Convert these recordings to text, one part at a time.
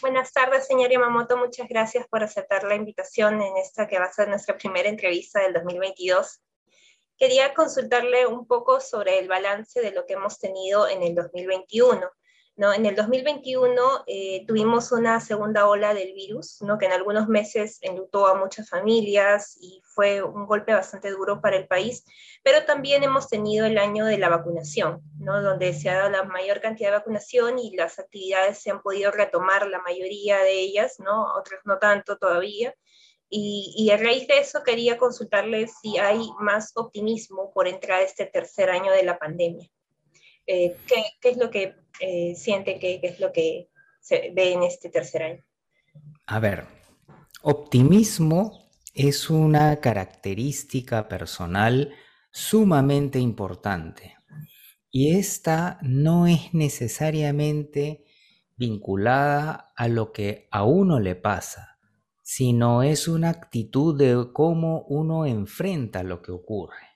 Buenas tardes, señor Yamamoto. Muchas gracias por aceptar la invitación en esta que va a ser nuestra primera entrevista del 2022. Quería consultarle un poco sobre el balance de lo que hemos tenido en el 2021. ¿No? En el 2021 eh, tuvimos una segunda ola del virus, ¿no? que en algunos meses enlutó a muchas familias y fue un golpe bastante duro para el país, pero también hemos tenido el año de la vacunación, ¿no? donde se ha dado la mayor cantidad de vacunación y las actividades se han podido retomar, la mayoría de ellas, ¿no? otras no tanto todavía. Y, y, a raíz de eso quería consultarle si hay más optimismo por entrar este tercer año de la pandemia. Eh, ¿qué, ¿qué, es lo que eh, siente, qué, qué es lo que se ve en este tercer año? A ver, optimismo es una característica personal sumamente importante y esta no es necesariamente vinculada a lo que a uno le pasa, sino es una actitud de cómo uno enfrenta lo que ocurre.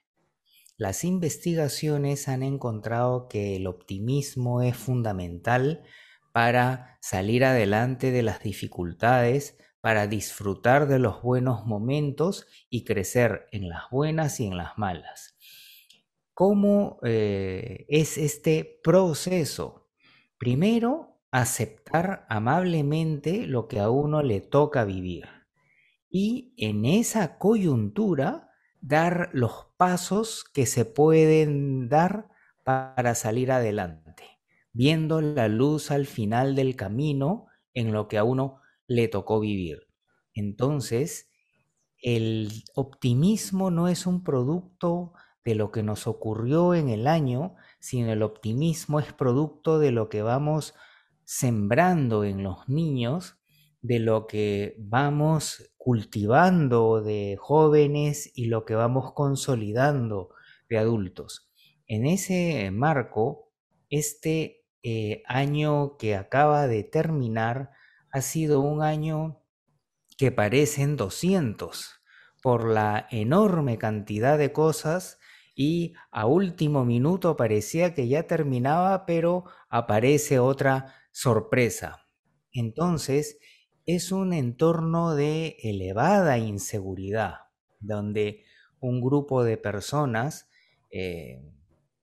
Las investigaciones han encontrado que el optimismo es fundamental para salir adelante de las dificultades, para disfrutar de los buenos momentos y crecer en las buenas y en las malas. ¿Cómo eh, es este proceso? Primero, aceptar amablemente lo que a uno le toca vivir. Y en esa coyuntura, dar los pasos que se pueden dar para salir adelante, viendo la luz al final del camino en lo que a uno le tocó vivir. Entonces, el optimismo no es un producto de lo que nos ocurrió en el año, sino el optimismo es producto de lo que vamos sembrando en los niños, de lo que vamos cultivando de jóvenes y lo que vamos consolidando de adultos. En ese marco, este eh, año que acaba de terminar ha sido un año que parecen 200 por la enorme cantidad de cosas y a último minuto parecía que ya terminaba, pero aparece otra sorpresa. Entonces, es un entorno de elevada inseguridad, donde un grupo de personas eh,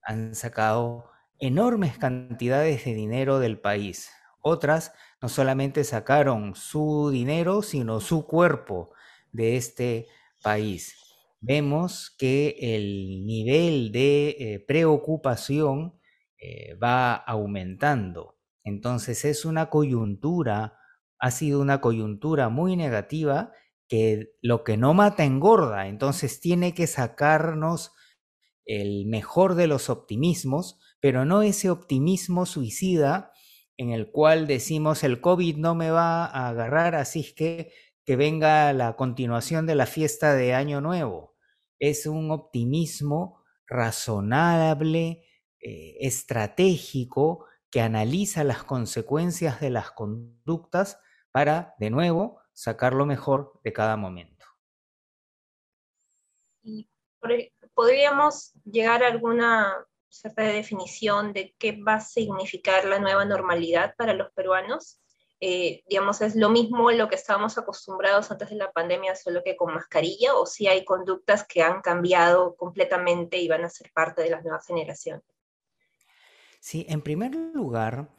han sacado enormes cantidades de dinero del país. Otras no solamente sacaron su dinero, sino su cuerpo de este país. Vemos que el nivel de eh, preocupación eh, va aumentando. Entonces es una coyuntura ha sido una coyuntura muy negativa que lo que no mata engorda, entonces tiene que sacarnos el mejor de los optimismos, pero no ese optimismo suicida en el cual decimos el COVID no me va a agarrar, así que que venga la continuación de la fiesta de Año Nuevo. Es un optimismo razonable, eh, estratégico, que analiza las consecuencias de las conductas para, de nuevo, sacar lo mejor de cada momento. Podríamos llegar a alguna cierta definición de qué va a significar la nueva normalidad para los peruanos. Eh, digamos, es lo mismo lo que estábamos acostumbrados antes de la pandemia, solo que con mascarilla, o si hay conductas que han cambiado completamente y van a ser parte de las nuevas generaciones. Sí, en primer lugar,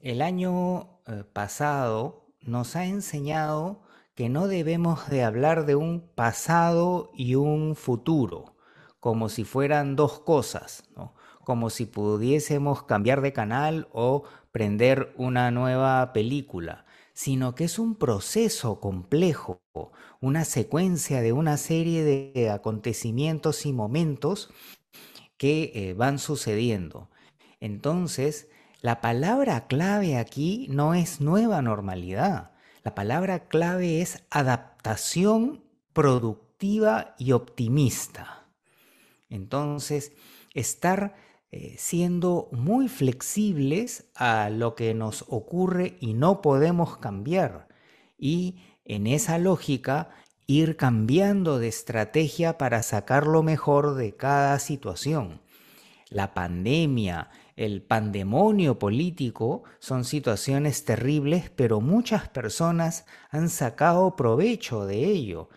el año eh, pasado nos ha enseñado que no debemos de hablar de un pasado y un futuro, como si fueran dos cosas, como si pudiésemos cambiar de canal o prender una nueva película, sino que es un proceso complejo, una secuencia de una serie de acontecimientos y momentos que eh, van sucediendo. Entonces, la palabra clave aquí no es nueva normalidad. La palabra clave es adaptación productiva y optimista. Entonces, estar eh, siendo muy flexibles a lo que nos ocurre y no podemos cambiar. Y en esa lógica, ir cambiando de estrategia para sacar lo mejor de cada situación. la pandemia, el pandemonio político son situaciones terribles, pero muchas personas han sacado provecho de ello.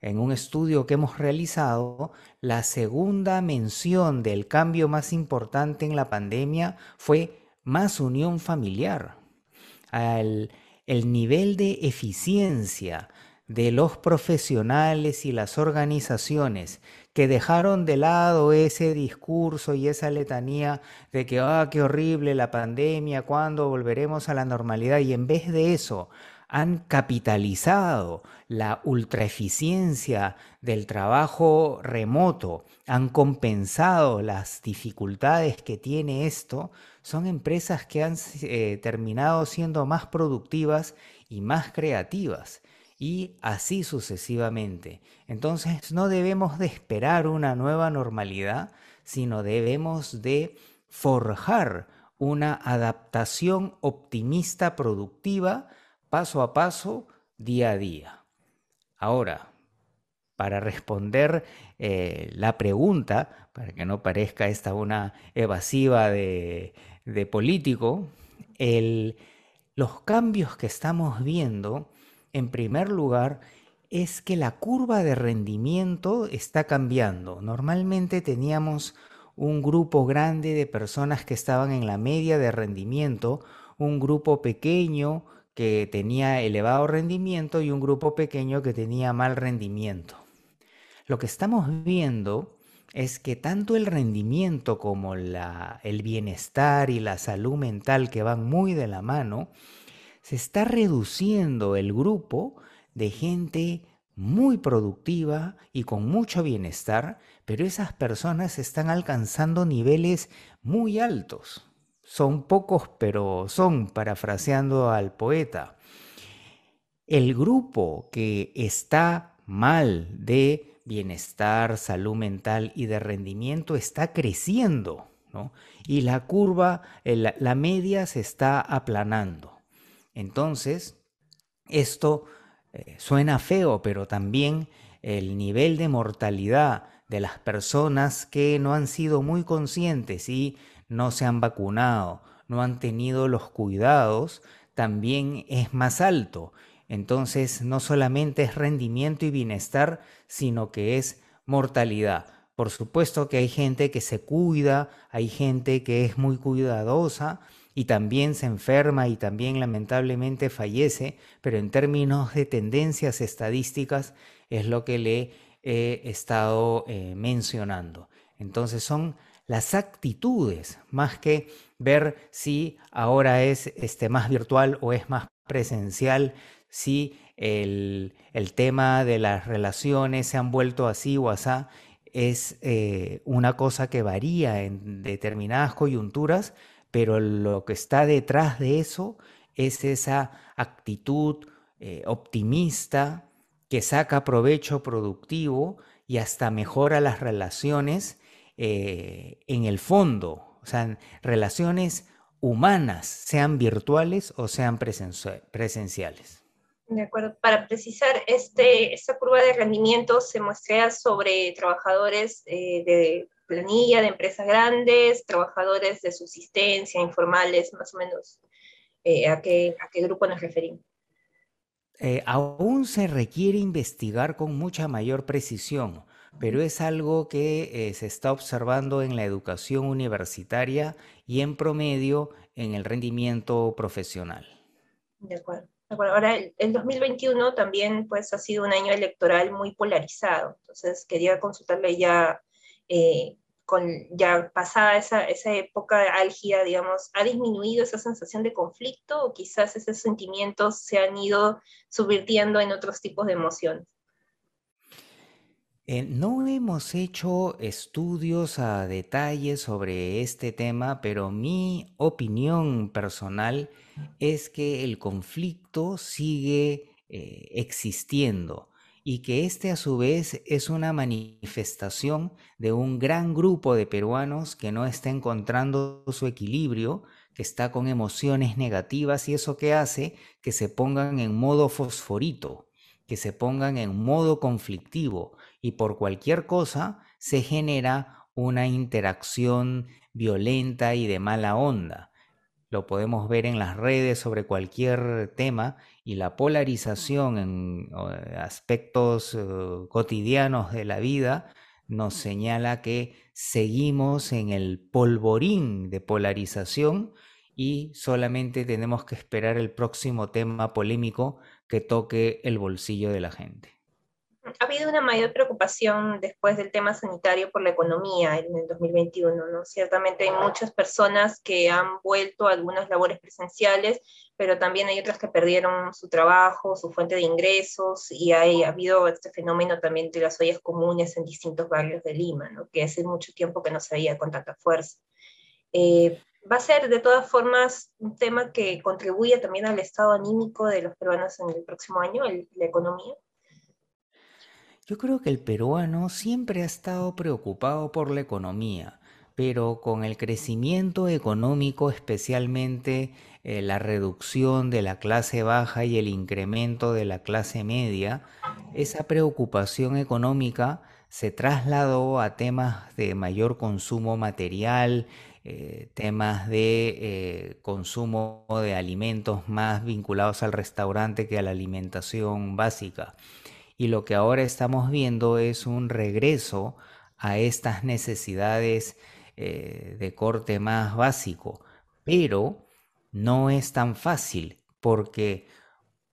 En un estudio que hemos realizado, la segunda mención del cambio más importante en la pandemia fue más unión familiar. el nivel de eficiencia de los profesionales y las organizaciones que dejaron de lado ese discurso y esa letanía de que, ah, qué horrible la pandemia, ¿cuándo volveremos a la normalidad? Y en vez de eso, han capitalizado la ultraeficiencia del trabajo remoto, han compensado las dificultades que tiene esto, son empresas que han eh, terminado siendo más productivas y más creativas y así sucesivamente. Entonces no debemos de esperar una nueva normalidad, sino debemos de forjar una adaptación optimista productiva paso a paso, día a día. Ahora, para responder eh, la pregunta, para que no parezca esta una evasiva de, político, los cambios que estamos viendo en primer lugar, es que la curva de rendimiento está cambiando. Normalmente teníamos un grupo grande de personas que estaban en la media de rendimiento, un grupo pequeño que tenía elevado rendimiento y un grupo pequeño que tenía mal rendimiento. Lo que estamos viendo es que tanto el rendimiento como el bienestar y la salud mental que van muy de la mano, se está reduciendo el grupo de gente muy productiva y con mucho bienestar, pero esas personas están alcanzando niveles muy altos. Son pocos, pero son, parafraseando al poeta. El grupo que está mal de bienestar, salud mental y de rendimiento está creciendo, Y la curva, la media se está aplanando. Entonces, esto eh, suena feo, pero también el nivel de mortalidad de las personas que no han sido muy conscientes y no se han vacunado, no han tenido los cuidados, también es más alto. Entonces, no solamente es rendimiento y bienestar, sino que es mortalidad. Por supuesto que hay gente que se cuida, hay gente que es muy cuidadosa, y también se enferma y también lamentablemente fallece, pero en términos de tendencias estadísticas es lo que le he estado eh, mencionando. Entonces son las actitudes, más que ver si ahora es este, más virtual o es más presencial, si el, tema de las relaciones se han vuelto así o asá, es eh, una cosa que varía en determinadas coyunturas, pero lo que está detrás de eso es esa actitud eh, optimista que saca provecho productivo y hasta mejora las relaciones eh, en el fondo, o sea, relaciones humanas, sean virtuales o sean presenciales. De acuerdo. Para precisar, este, esta curva de rendimiento se muestra sobre trabajadores eh, de planilla de empresas grandes, trabajadores de subsistencia, informales, más o menos. Eh, ¿a, qué, ¿A qué grupo nos referimos? Eh, aún se requiere investigar con mucha mayor precisión, pero es algo que eh, se está observando en la educación universitaria y en promedio en el rendimiento profesional. De acuerdo. Ahora, el, 2021 también pues, ha sido un año electoral muy polarizado, entonces quería consultarle ya con ya pasada esa, esa época álgida, digamos, ha disminuido esa sensación de conflicto o quizás esos sentimientos se han ido subvirtiendo en otros tipos de emociones? Eh, no hemos hecho estudios a detalle sobre este tema, pero mi opinión personal es que el conflicto sigue eh, existiendo y que este a su vez es una manifestación de un gran grupo de peruanos que no está encontrando su equilibrio, que está con emociones negativas y eso que hace que se pongan en modo fosforito, que se pongan en modo conflictivo y por cualquier cosa se genera una interacción violenta y de mala onda. Lo podemos ver en las redes sobre cualquier tema y la polarización en aspectos eh, cotidianos de la vida nos señala que seguimos en el polvorín de polarización y solamente tenemos que esperar el próximo tema polémico que toque el bolsillo de la gente. Ha habido una mayor preocupación después del tema sanitario por la economía en el 2021, ¿no? Ciertamente hay muchas personas que han vuelto a algunas labores presenciales, pero también hay otras que perdieron su trabajo, su fuente de ingresos, y hay, ha habido este fenómeno también de las ollas comunes en distintos barrios de Lima, ¿no? que hace mucho tiempo que no se veía con tanta fuerza. Eh, va a ser de todas formas un tema que contribuye también al estado anímico de los peruanos en el próximo año, la economía. Yo creo que el peruano siempre ha estado preocupado por la economía, pero con el crecimiento económico, especialmente eh, la reducción de la clase baja y el incremento de la clase media, esa preocupación económica se trasladó a temas de mayor consumo material, eh, temas de eh, consumo de alimentos más vinculados al restaurante que a la alimentación básica. Y lo que ahora estamos viendo es un regreso a estas necesidades eh, de corte más básico. Pero no es tan fácil porque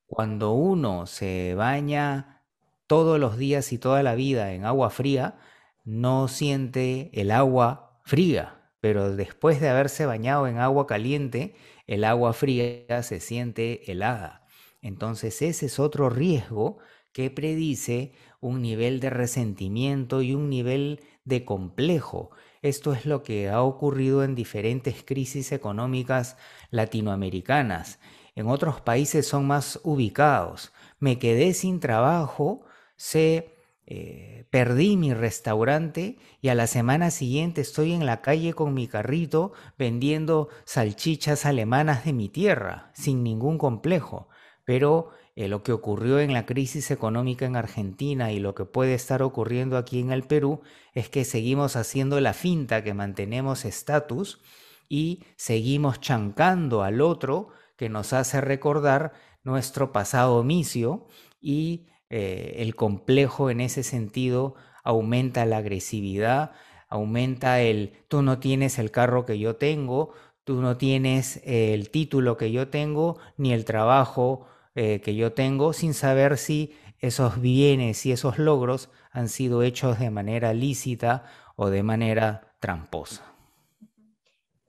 cuando uno se baña todos los días y toda la vida en agua fría, no siente el agua fría, pero después de haberse bañado en agua caliente, el agua fría se siente helada. Entonces ese es otro riesgo que predice un nivel de resentimiento y un nivel de complejo. Esto es lo que ha ocurrido en diferentes crisis económicas latinoamericanas. En otros países son más ubicados. Me quedé sin trabajo, se eh, perdí mi restaurante y a la semana siguiente estoy en la calle con mi carrito vendiendo salchichas alemanas de mi tierra, sin ningún complejo. Pero eh, lo que ocurrió en la crisis económica en Argentina y lo que puede estar ocurriendo aquí en el Perú es que seguimos haciendo la finta que mantenemos estatus y seguimos chancando al otro que nos hace recordar nuestro pasado omicio y eh, el complejo en ese sentido aumenta la agresividad, aumenta el tú no tienes el carro que yo tengo, tú no tienes el título que yo tengo, ni el trabajo eh, que yo tengo sin saber si esos bienes y esos logros han sido hechos de manera lícita o de manera tramposa.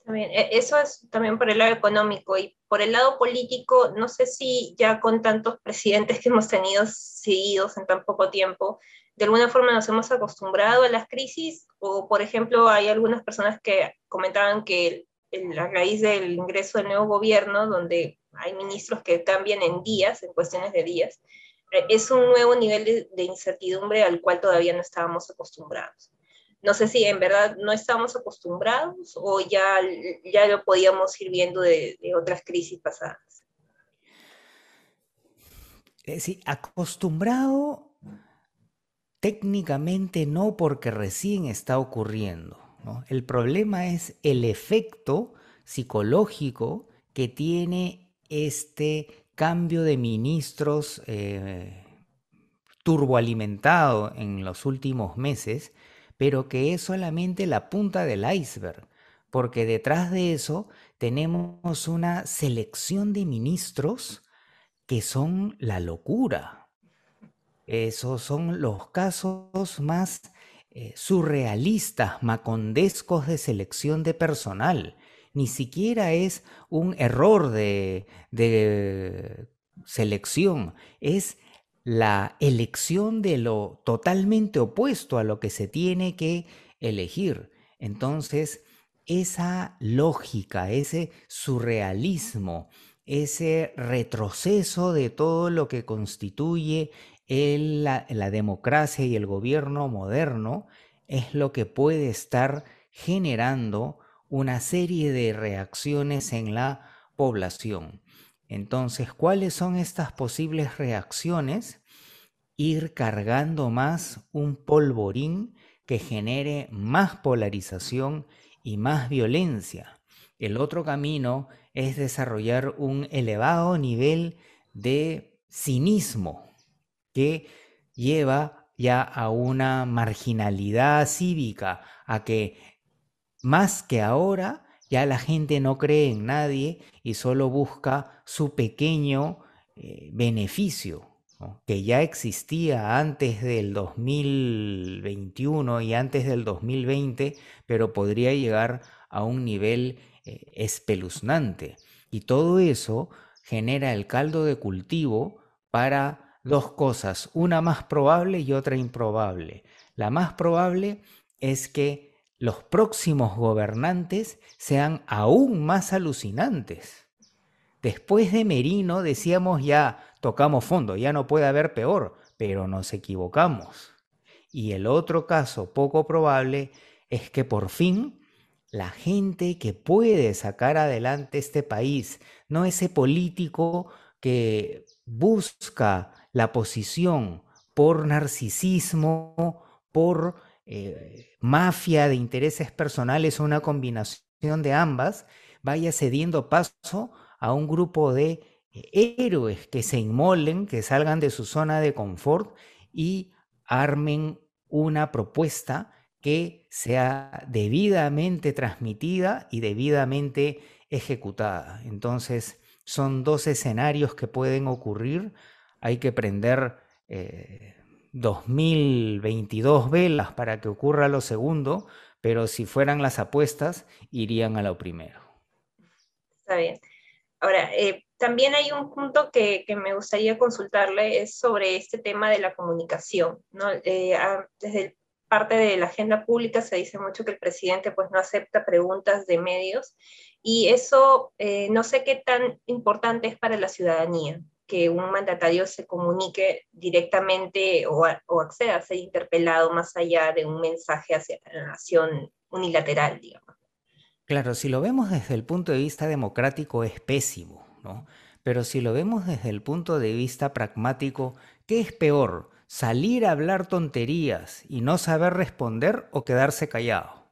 También, e, eso es también por el lado económico y por el lado político, no sé si ya con tantos presidentes que hemos tenido seguidos en tan poco tiempo, de alguna forma nos hemos acostumbrado a las crisis o, por ejemplo, hay algunas personas que comentaban que a raíz del ingreso del nuevo gobierno, donde hay ministros que cambian en días, en cuestiones de días, eh, es un nuevo nivel de, incertidumbre al cual todavía no estábamos acostumbrados. No sé si en verdad no estábamos acostumbrados o ya, ya lo podíamos ir viendo de, otras crisis pasadas. Sí, acostumbrado técnicamente no porque recién está ocurriendo. El problema es el efecto psicológico que tiene este cambio de ministros eh, turboalimentado en los últimos meses, pero que es solamente la punta del iceberg, porque detrás de eso tenemos una selección de ministros que son la locura. Esos son los casos más eh, surrealistas, macondescos de selección de personal ni siquiera es un error de, selección, es la elección de lo totalmente opuesto a lo que se tiene que elegir. Entonces, esa lógica, ese surrealismo, ese retroceso de todo lo que constituye la, democracia y el gobierno moderno es lo que puede estar generando una serie de reacciones en la población. Entonces, ¿cuáles son estas posibles reacciones? Ir cargando más un polvorín que genere más polarización y más violencia. El otro camino es desarrollar un elevado nivel de cinismo que lleva ya a una marginalidad cívica, a que más que ahora ya la gente no cree en nadie y solo busca su pequeño eh, beneficio, que ya existía antes del 2021 y antes del 2020, pero podría llegar a un nivel eh, espeluznante. Y todo eso genera el caldo de cultivo para dos cosas, una más probable y otra improbable. La más probable es que los próximos gobernantes sean aún más alucinantes. Después de Merino decíamos ya tocamos fondo, ya no puede haber peor, pero nos equivocamos. Y el otro caso poco probable es que por fin la gente que puede sacar adelante este país, no ese político que busca la posición por narcisismo, por eh, mafia de intereses personales o una combinación de ambas, vaya cediendo paso a un grupo de eh, héroes que se inmolen, que salgan de su zona de confort y armen una propuesta que sea debidamente transmitida y debidamente ejecutada. Entonces, son dos escenarios que pueden ocurrir. Hay que prender eh, 2022 velas para que ocurra lo segundo, pero si fueran las apuestas, irían a lo primero. Está bien. Ahora, eh, también hay un punto que, me gustaría consultarle, es sobre este tema de la comunicación. ¿no? Eh, desde parte de la agenda pública se dice mucho que el presidente pues, no acepta preguntas de medios y eso eh, no sé qué tan importante es para la ciudadanía que un mandatario se comunique directamente o, acceda a ser interpelado más allá de un mensaje hacia la nación unilateral, digamos. Claro, si lo vemos desde el punto de vista democrático es pésimo, ¿no? Pero si lo vemos desde el punto de vista pragmático, ¿qué es peor? ¿Salir a hablar tonterías y no saber responder o quedarse callado?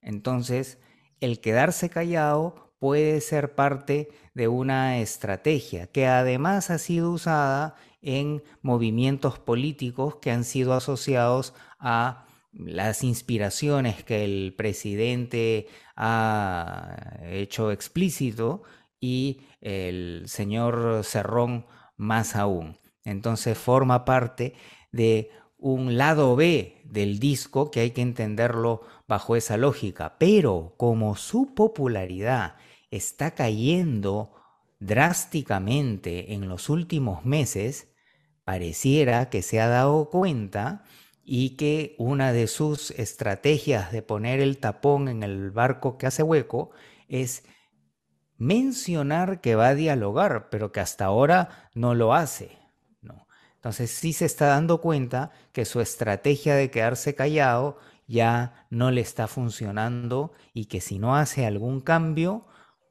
Entonces, el quedarse callado puede ser parte de una estrategia que además ha sido usada en movimientos políticos que han sido asociados a las inspiraciones que el presidente ha hecho explícito y el señor Cerrón más aún. Entonces forma parte de un lado B del disco que hay que entenderlo bajo esa lógica, pero como su popularidad está cayendo drásticamente en los últimos meses, pareciera que se ha dado cuenta y que una de sus estrategias de poner el tapón en el barco que hace hueco es mencionar que va a dialogar, pero que hasta ahora no lo hace. ¿no? Entonces sí se está dando cuenta que su estrategia de quedarse callado ya no le está funcionando y que si no hace algún cambio,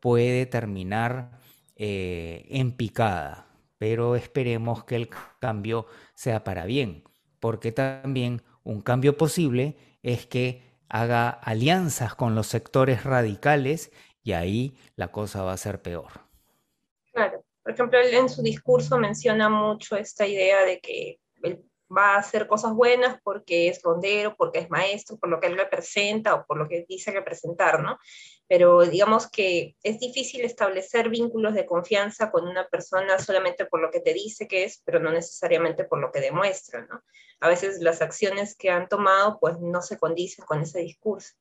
puede terminar eh, en picada, pero esperemos que el cambio sea para bien, porque también un cambio posible es que haga alianzas con los sectores radicales y ahí la cosa va a ser peor. Claro, por ejemplo, él en su discurso menciona mucho esta idea de que el va a hacer cosas buenas porque es rondero, porque es maestro, por lo que él representa o por lo que dice representar, ¿no? Pero digamos que es difícil establecer vínculos de confianza con una persona solamente por lo que te dice que es, pero no necesariamente por lo que demuestra, ¿no? A veces las acciones que han tomado pues no se condicen con ese discurso.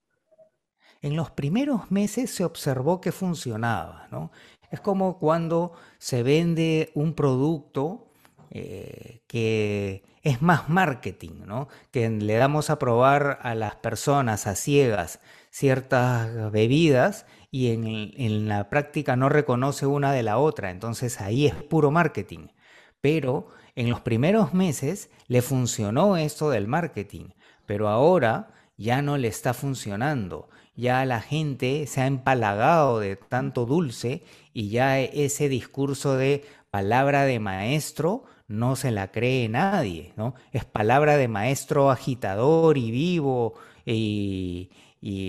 En los primeros meses se observó que funcionaba, ¿no? Es como cuando se vende un producto eh, que es más marketing, ¿no? Que le damos a probar a las personas a ciegas ciertas bebidas y en, la práctica no reconoce una de la otra, entonces ahí es puro marketing. Pero en los primeros meses le funcionó esto del marketing, pero ahora ya no le está funcionando. Ya la gente se ha empalagado de tanto dulce y ya ese discurso de palabra de maestro no se la cree nadie, ¿no? Es palabra de maestro agitador y vivo y,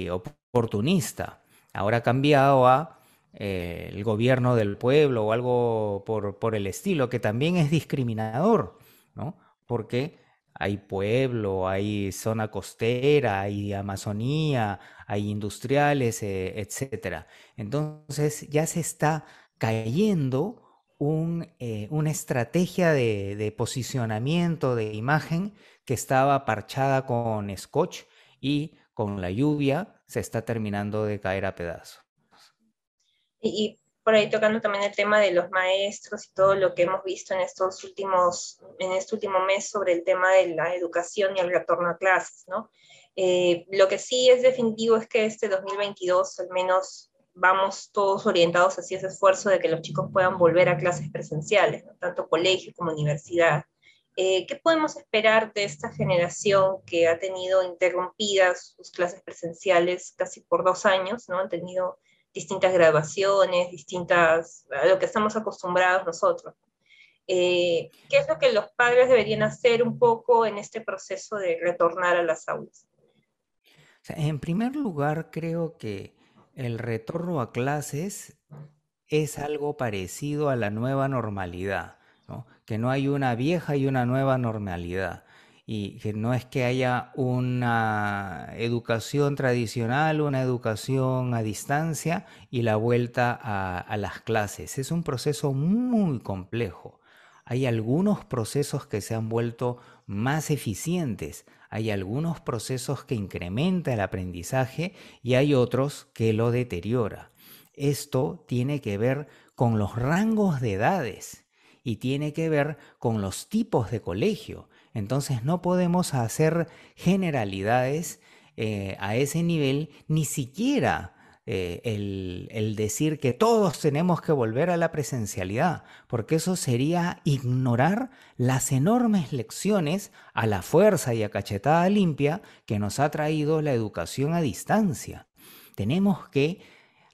oportunista. Ahora ha cambiado a eh, el gobierno del pueblo o algo por, por, el estilo, que también es discriminador, ¿no? Porque hay pueblo, hay zona costera, hay Amazonía, hay industriales, eh, etc. Entonces ya se está cayendo eh, una estrategia de, posicionamiento de imagen que estaba parchada con scotch y con la lluvia se está terminando de caer a pedazos. Y, por ahí tocando también el tema de los maestros y todo lo que hemos visto en estos últimos, en este último mes sobre el tema de la educación y el retorno a clases, ¿no? Eh, lo que sí es definitivo es que este 2022, al menos vamos todos orientados hacia ese esfuerzo de que los chicos puedan volver a clases presenciales, tanto colegio como universidad. Eh, ¿Qué podemos esperar de esta generación que ha tenido interrumpidas sus clases presenciales casi por dos años? ¿no? Han tenido distintas graduaciones, distintas, a lo que estamos acostumbrados nosotros. Eh, ¿Qué es lo que los padres deberían hacer un poco en este proceso de retornar a las aulas? en primer lugar, creo que el retorno a clases es algo parecido a la nueva normalidad, que no hay una vieja y una nueva normalidad y que no es que haya una educación tradicional, una educación a distancia y la vuelta a, las clases. Es un proceso muy complejo. Hay algunos procesos que se han vuelto más eficientes, hay algunos procesos que incrementan el aprendizaje y hay otros que lo deteriora. Esto tiene que ver con los rangos de edades y tiene que ver con los tipos de colegio. Entonces no podemos hacer generalidades eh, a ese nivel, ni siquiera eh, el, decir que todos tenemos que volver a la presencialidad, porque eso sería ignorar las enormes lecciones a la fuerza y a cachetada limpia que nos ha traído la educación a distancia. Tenemos que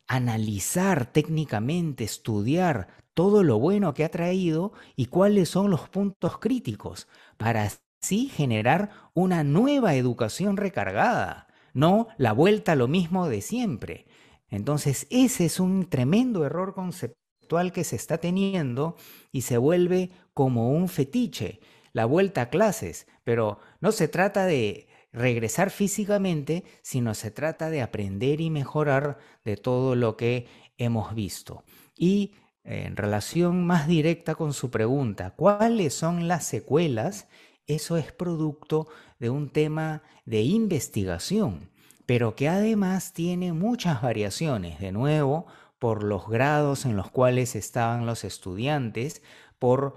analizar técnicamente, estudiar todo lo bueno que ha traído y cuáles son los puntos críticos para así generar una nueva educación recargada, no la vuelta a lo mismo de siempre. Entonces, ese es un tremendo error conceptual que se está teniendo y se vuelve como un fetiche, la vuelta a clases, pero no se trata de regresar físicamente, sino se trata de aprender y mejorar de todo lo que hemos visto. Y en relación más directa con su pregunta, ¿cuáles son las secuelas? Eso es producto de un tema de investigación pero que además tiene muchas variaciones, de nuevo, por los grados en los cuales estaban los estudiantes, por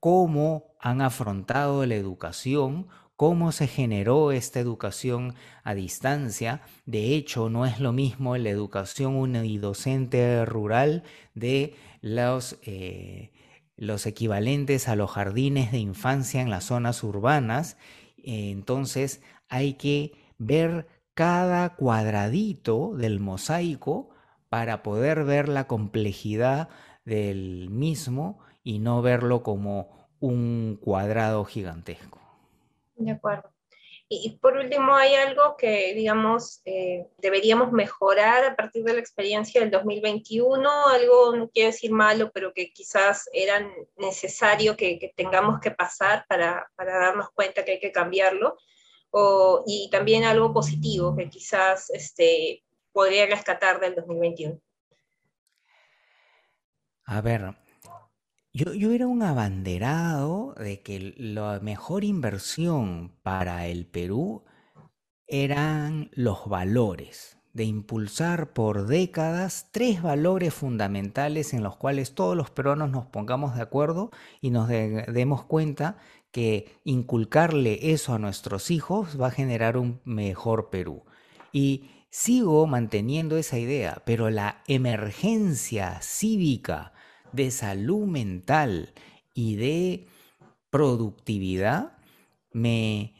cómo han afrontado la educación, cómo se generó esta educación a distancia. De hecho, no es lo mismo la educación unidocente rural de los, eh, los equivalentes a los jardines de infancia en las zonas urbanas. Entonces, hay que ver cada cuadradito del mosaico para poder ver la complejidad del mismo y no verlo como un cuadrado gigantesco. De acuerdo. Y, por último, ¿hay algo que, digamos, eh, deberíamos mejorar a partir de la experiencia del 2021? Algo, no quiero decir malo, pero que quizás era necesario que, que tengamos que pasar para, para darnos cuenta que hay que cambiarlo y también algo positivo que quizás este, podría rescatar del 2021? A ver, yo, yo, era un abanderado de que la mejor inversión para el Perú eran los valores, de impulsar por décadas tres valores fundamentales en los cuales todos los peruanos nos pongamos de acuerdo y nos demos cuenta que inculcarle eso a nuestros hijos va a generar un mejor Perú. Y sigo manteniendo esa idea, pero la emergencia cívica de salud mental y de productividad me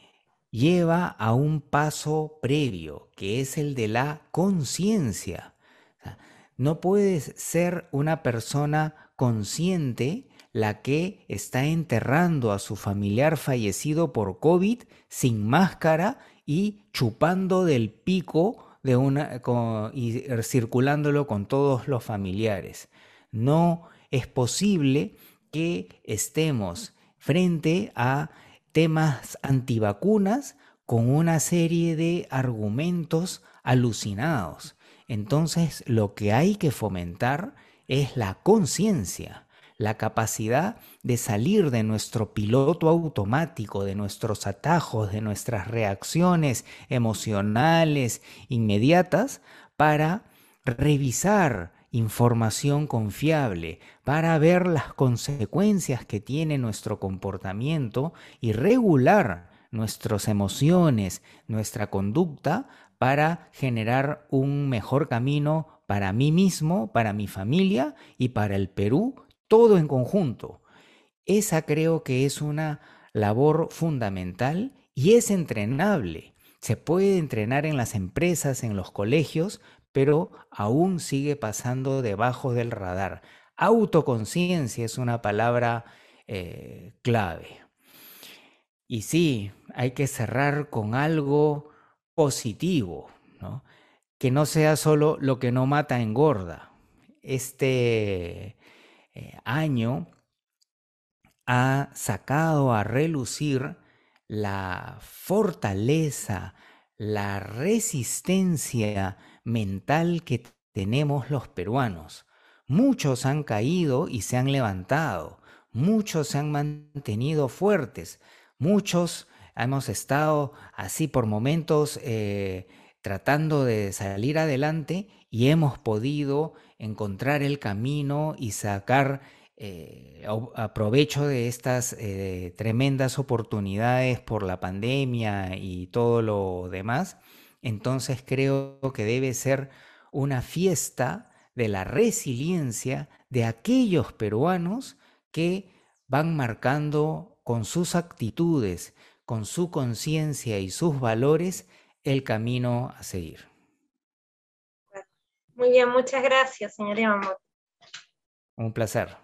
lleva a un paso previo, que es el de la conciencia. no puedes ser una persona consciente la que está enterrando a su familiar fallecido por COVID sin máscara y chupando del pico de una y circulándolo con todos los familiares. No es posible que estemos frente a temas antivacunas con una serie de argumentos alucinados. Entonces, lo que hay que fomentar es la conciencia, la capacidad de salir de nuestro piloto automático, de nuestros atajos, de nuestras reacciones emocionales inmediatas para revisar información confiable, para ver las consecuencias que tiene nuestro comportamiento y regular nuestras emociones, nuestra conducta para generar un mejor camino para mí mismo, para mi familia y para el Perú, todo en conjunto. Esa creo que es una labor fundamental y es entrenable. Se puede entrenar en las empresas, en los colegios, pero aún sigue pasando debajo del radar. Autoconciencia es una palabra eh, clave. Y sí, hay que cerrar con algo positivo, que no sea solo lo que no mata engorda. Este eh, año ha sacado a relucir la fortaleza, la resistencia mental que tenemos los peruanos. Muchos han caído y se han levantado, muchos se han mantenido fuertes, muchos hemos estado así por momentos eh, tratando de salir adelante y hemos podido encontrar el camino y sacar eh, aprovecho de estas eh, tremendas oportunidades por la pandemia y todo lo demás. Entonces creo que debe ser una fiesta de la resiliencia de aquellos peruanos que van marcando con sus actitudes, con su conciencia y sus valores el camino a seguir. Muy bien, muchas gracias, señor Yamamoto. Un placer.